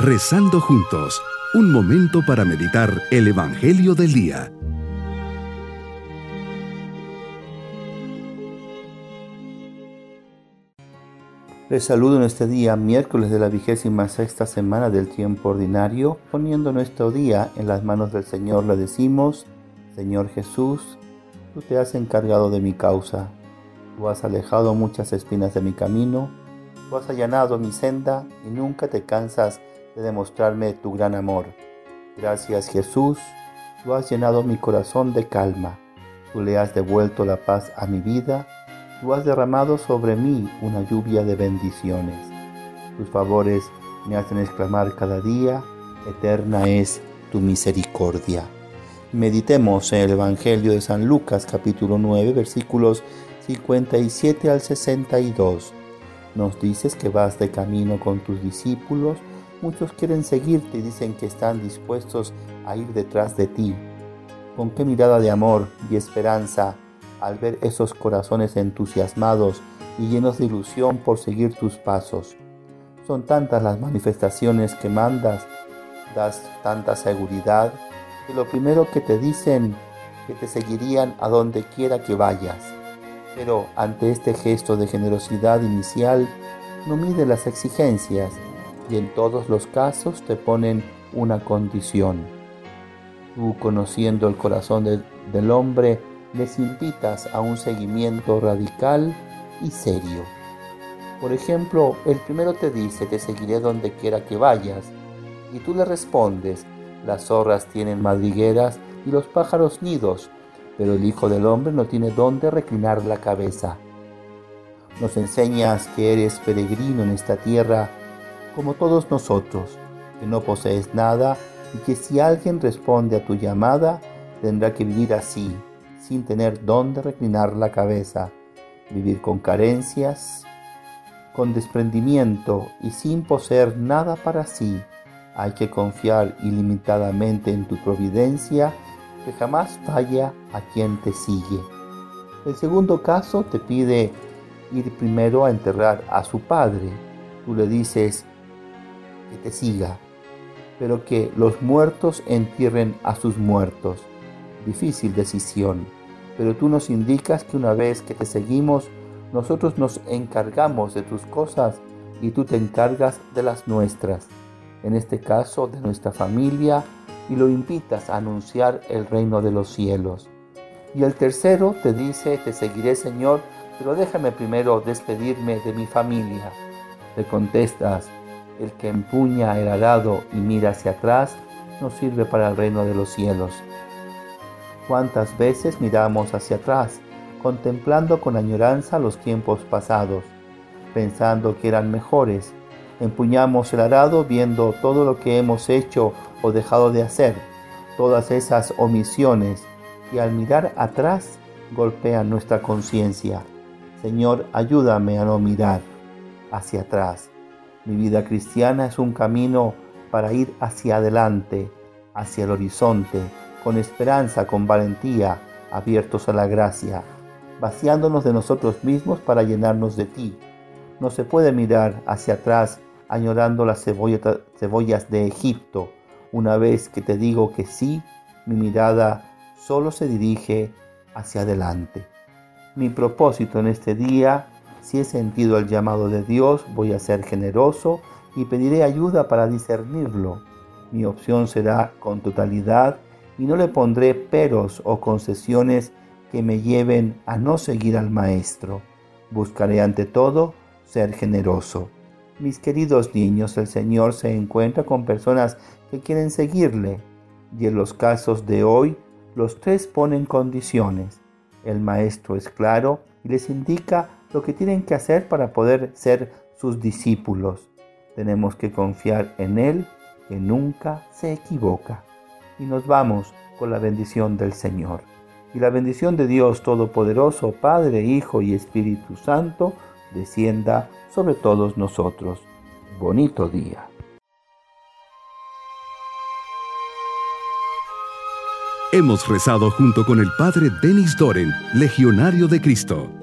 Rezando juntos, un momento para meditar el Evangelio del Día. Les saludo en este día, miércoles de la vigésima sexta semana del tiempo ordinario, poniendo nuestro día en las manos del Señor, le decimos, Señor Jesús, tú te has encargado de mi causa, tú has alejado muchas espinas de mi camino, tú has allanado mi senda y nunca te cansas de demostrarme tu gran amor. Gracias Jesús, tú has llenado mi corazón de calma, tú le has devuelto la paz a mi vida, tú has derramado sobre mí una lluvia de bendiciones. Tus favores me hacen exclamar cada día, eterna es tu misericordia. Meditemos en el Evangelio de San Lucas capítulo 9 versículos 57 al 62. Nos dices que vas de camino con tus discípulos, muchos quieren seguirte y dicen que están dispuestos a ir detrás de ti. Con qué mirada de amor y esperanza al ver esos corazones entusiasmados y llenos de ilusión por seguir tus pasos. Son tantas las manifestaciones que mandas, das tanta seguridad, que lo primero que te dicen que te seguirían a donde quiera que vayas. Pero ante este gesto de generosidad inicial, no mide las exigencias y en todos los casos te ponen una condición. Tú, conociendo el corazón del hombre, les invitas a un seguimiento radical y serio. Por ejemplo, el primero te dice, te seguiré donde quiera que vayas, y tú le respondes, las zorras tienen madrigueras y los pájaros nidos, pero el Hijo del Hombre no tiene dónde reclinar la cabeza. Nos enseñas que eres peregrino en esta tierra como todos nosotros, que no posees nada y que si alguien responde a tu llamada, tendrá que vivir así, sin tener dónde reclinar la cabeza, vivir con carencias, con desprendimiento y sin poseer nada para sí hay que confiar ilimitadamente en tu providencia que jamás falla a quien te sigue. El segundo caso te pide ir primero a enterrar a su padre. Tú le dices que te siga, pero que los muertos entierren a sus muertos. Difícil decisión, pero tú nos indicas que una vez que te seguimos, nosotros nos encargamos de tus cosas y tú te encargas de las nuestras en este caso de nuestra familia, y lo invitas a anunciar el reino de los cielos. Y el tercero te dice, te seguiré Señor, pero déjame primero despedirme de mi familia. Le contestas, el que empuña el arado y mira hacia atrás, no sirve para el reino de los cielos. ¿Cuántas veces miramos hacia atrás, contemplando con añoranza los tiempos pasados, pensando que eran mejores, Empuñamos el arado viendo todo lo que hemos hecho o dejado de hacer, todas esas omisiones, y al mirar atrás golpean nuestra conciencia. Señor, ayúdame a no mirar hacia atrás. Mi vida cristiana es un camino para ir hacia adelante, hacia el horizonte, con esperanza, con valentía, abiertos a la gracia, vaciándonos de nosotros mismos para llenarnos de ti. No se puede mirar hacia atrás añorando las cebollas de Egipto. Una vez que te digo que sí, mi mirada solo se dirige hacia adelante. Mi propósito en este día, si he sentido el llamado de Dios, voy a ser generoso y pediré ayuda para discernirlo. Mi opción será con totalidad y no le pondré peros o concesiones que me lleven a no seguir al Maestro. Buscaré ante todo ser generoso. Mis queridos niños, el Señor se encuentra con personas que quieren seguirle y en los casos de hoy los tres ponen condiciones. El Maestro es claro y les indica lo que tienen que hacer para poder ser sus discípulos. Tenemos que confiar en Él, que nunca se equivoca. Y nos vamos con la bendición del Señor. Y la bendición de Dios Todopoderoso, Padre, Hijo y Espíritu Santo, descienda sobre todos nosotros. Bonito día. Hemos rezado junto con el Padre Denis Doren, Legionario de Cristo.